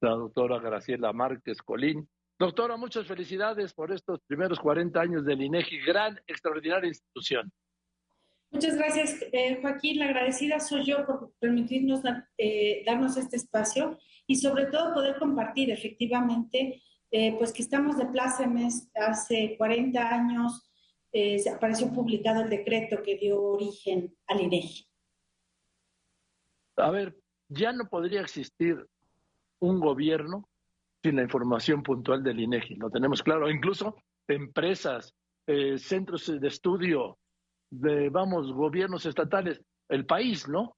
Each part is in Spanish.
la doctora Graciela Márquez Colín. Doctora, muchas felicidades por estos primeros 40 años del INEGI, gran, extraordinaria institución. Muchas gracias, eh, Joaquín. La agradecida soy yo por permitirnos eh, darnos este espacio y sobre todo poder compartir efectivamente, eh, pues que estamos de plácemes hace 40 años, se apareció publicado el decreto que dio origen al INEGI. A ver, ya no podría existir un gobierno sin la información puntual del INEGI, lo tenemos claro, incluso empresas, centros de estudio, de, vamos, gobiernos estatales, el país, ¿no?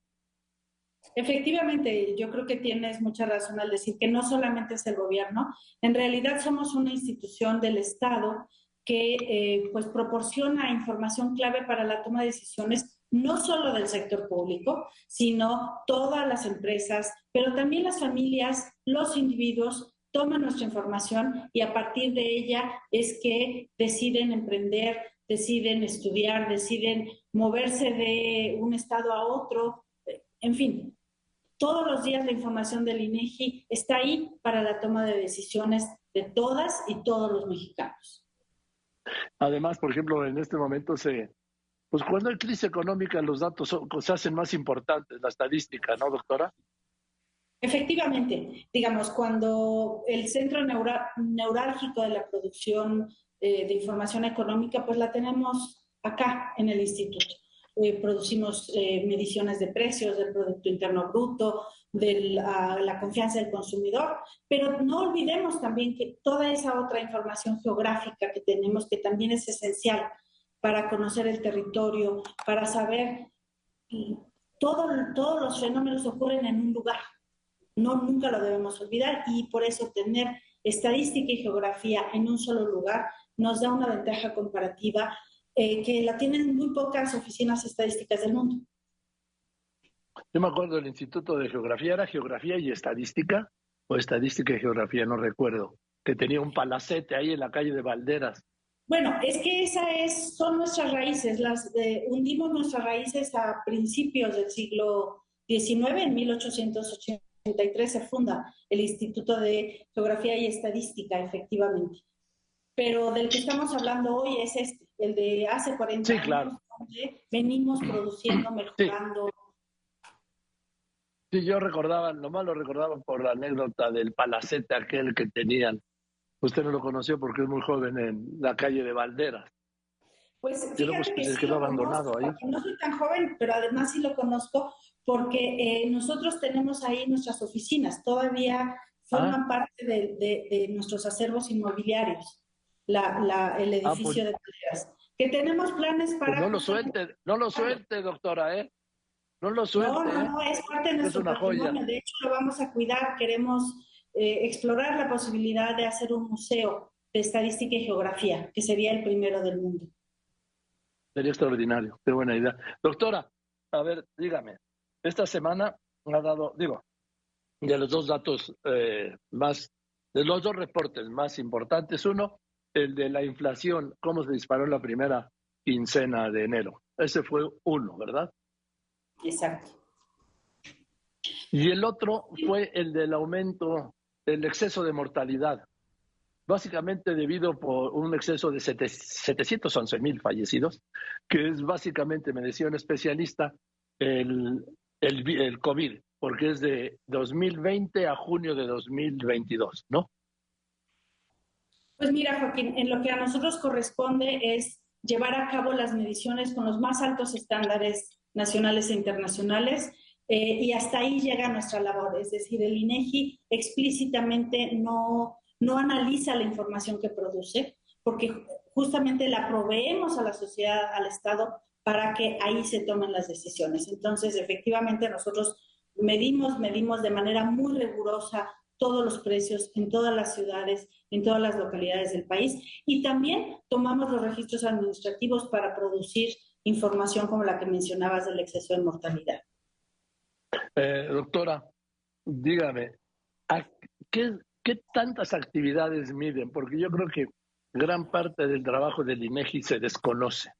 Efectivamente, yo creo que tienes mucha razón al decir que no solamente es el gobierno, en realidad somos una institución del Estado que eh, pues proporciona información clave para la toma de decisiones no solo del sector público, sino todas las empresas, pero también las familias, los individuos toman nuestra información y a partir de ella es que deciden emprender, deciden estudiar, deciden moverse de un estado a otro, en fin. Todos los días la información del INEGI está ahí para la toma de decisiones de todas y todos los mexicanos. Además, por ejemplo, en este momento se, pues cuando hay crisis económica los datos se hacen más importantes, la estadística, ¿no, doctora? Efectivamente, digamos, cuando el centro neurálgico de la producción eh, de información económica, pues la tenemos acá en el instituto. Eh, producimos eh, mediciones de precios del Producto Interno Bruto, de la, confianza del consumidor, pero no olvidemos también que toda esa otra información geográfica que tenemos, que también es esencial para conocer el territorio, para saber todo, todos los fenómenos ocurren en un lugar. No, nunca lo debemos olvidar y por eso tener estadística y geografía en un solo lugar nos da una ventaja comparativa eh, que la tienen muy pocas oficinas estadísticas del mundo. Yo me acuerdo del Instituto de Geografía, ¿era Geografía y Estadística? O Estadística y Geografía, no recuerdo, que tenía un palacete ahí en la calle de Valderas. Bueno, es que esas es, son nuestras raíces, las hundimos nuestras raíces a principios del siglo XIX, en 1883 se funda el Instituto de Geografía y Estadística, efectivamente pero del que estamos hablando hoy es este, el de hace 40 sí, años, claro. donde venimos produciendo, mejorando. Sí. yo recordaba, nomás lo recordaba por la anécdota del palacete aquel que tenían. Usted no lo conoció porque es muy joven en la calle de Valderas. Pues fíjate que se quedó abandonado ahí. No soy tan joven, pero además sí lo conozco porque eh, nosotros tenemos ahí nuestras oficinas, todavía forman ah. parte de, de nuestros acervos inmobiliarios la, el ah, pues edificio de Valderas. Que tenemos planes para... Pues no lo suelte, no lo suelte, doctora, ¿eh? No lo suelte. No, no, no, es parte de nuestro patrimonio. De hecho, lo vamos a cuidar. Queremos eh, explorar la posibilidad de hacer un museo de estadística y geografía, que sería el primero del mundo. Sería extraordinario, qué buena idea. Doctora, a ver, dígame, esta semana ha dado, digo, de los dos datos eh, más, de los dos reportes más importantes, uno, el de la inflación, cómo se disparó la primera quincena de enero. Ese fue uno, ¿verdad? Exacto. Y el otro fue el del aumento, el exceso de mortalidad, básicamente debido por un exceso de 711 mil fallecidos, que es básicamente, me decía un especialista, el, el, el COVID, porque es de 2020 a junio de 2022, ¿no? Pues mira, Joaquín, en lo que a nosotros corresponde es llevar a cabo las mediciones con los más altos estándares nacionales e internacionales eh, y hasta ahí llega nuestra labor. Es decir, el INEGI explícitamente no, no analiza la información que produce porque justamente la proveemos a la sociedad, al Estado, para que ahí se tomen las decisiones. Entonces, efectivamente, nosotros medimos, medimos de manera muy rigurosa todos los precios en todas las ciudades, en todas las localidades del país y también tomamos los registros administrativos para producir información como la que mencionabas del exceso de mortalidad. Eh, doctora, dígame, ¿qué, ¿qué tantas actividades miden? Porque yo creo que gran parte del trabajo del INEGI se desconoce.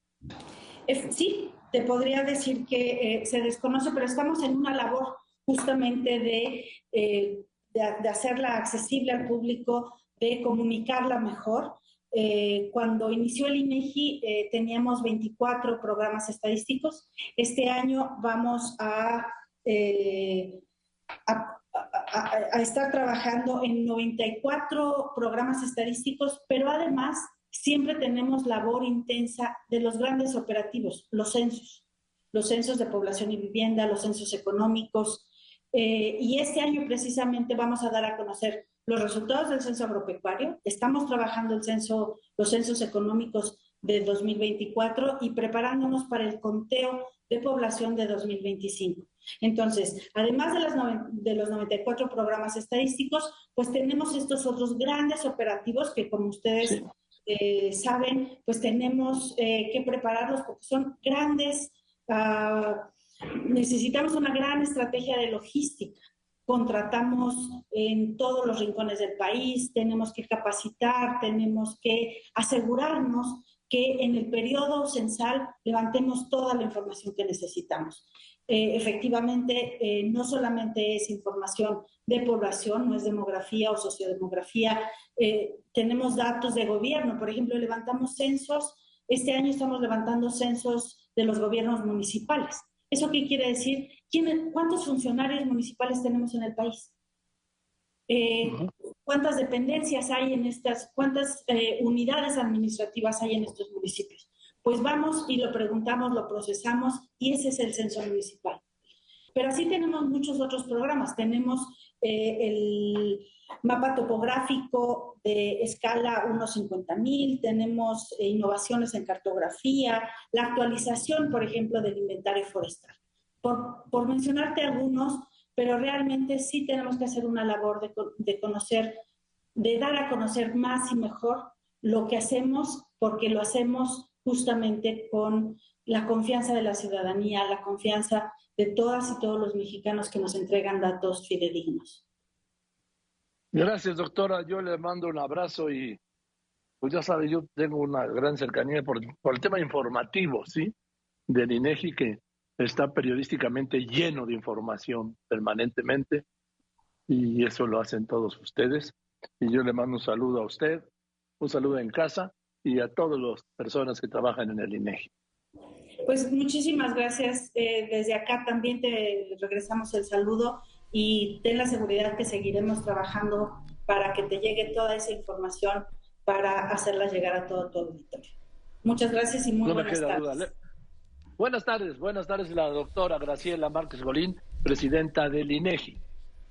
sí, te podría decir que eh, se desconoce, pero estamos en una labor justamente de eh, de, hacerla accesible al público, de comunicarla mejor. Cuando inició el INEGI eh, teníamos 24 programas estadísticos. Este año vamos a, a, a, estar trabajando en 94 programas estadísticos, pero además siempre tenemos labor intensa de los grandes operativos, los censos, los censos de población y vivienda, los censos económicos. Eh, y este año precisamente vamos a dar a conocer los resultados del censo agropecuario. Estamos trabajando el censo, los censos económicos de 2024 y preparándonos para el conteo de población de 2025. Entonces, además de, las de, los 94 programas estadísticos, pues tenemos estos otros grandes operativos que, como ustedes eh, saben, pues tenemos eh, que prepararlos porque son grandes, uh, necesitamos una gran estrategia de logística. Contratamos en todos los rincones del país, tenemos que capacitar, tenemos que asegurarnos que en el periodo censal levantemos toda la información que necesitamos. Eh, efectivamente, eh, no solamente es información de población, no es demografía o sociodemografía, eh, tenemos datos de gobierno, por ejemplo, levantamos censos, este año estamos levantando censos de los gobiernos municipales. ¿Eso qué quiere decir? ¿Cuántos funcionarios municipales tenemos en el país? Cuántas dependencias hay en estas, cuántas eh, unidades administrativas hay en estos municipios. Pues vamos y lo preguntamos, lo procesamos y ese es el censo municipal. Pero así tenemos muchos otros programas. Tenemos eh, el mapa topográfico de escala 1.50.000, tenemos eh, innovaciones en cartografía, la actualización, por ejemplo, del inventario forestal. Por, por mencionarte algunos, pero realmente sí tenemos que hacer una labor de, conocer, de dar a conocer más y mejor lo que hacemos, porque lo hacemos justamente con la confianza de la ciudadanía, la confianza de todas y todos los mexicanos que nos entregan datos fidedignos. Gracias, doctora. Yo le mando un abrazo y, pues ya sabe, yo tengo una gran cercanía por, por el tema informativo, ¿sí? Del INEGI, que está periodísticamente lleno de información permanentemente y eso lo hacen todos ustedes. Y yo le mando un saludo a usted, un saludo en casa y a todas las personas que trabajan en el INEGI. Pues muchísimas gracias. Eh, desde acá también te regresamos el saludo y ten la seguridad que seguiremos trabajando para que te llegue toda esa información para hacerla llegar a todo tu auditorio. Muchas gracias y muy buenas tardes. Buenas tardes, buenas tardes la doctora Graciela Márquez Golín, presidenta del INEGI.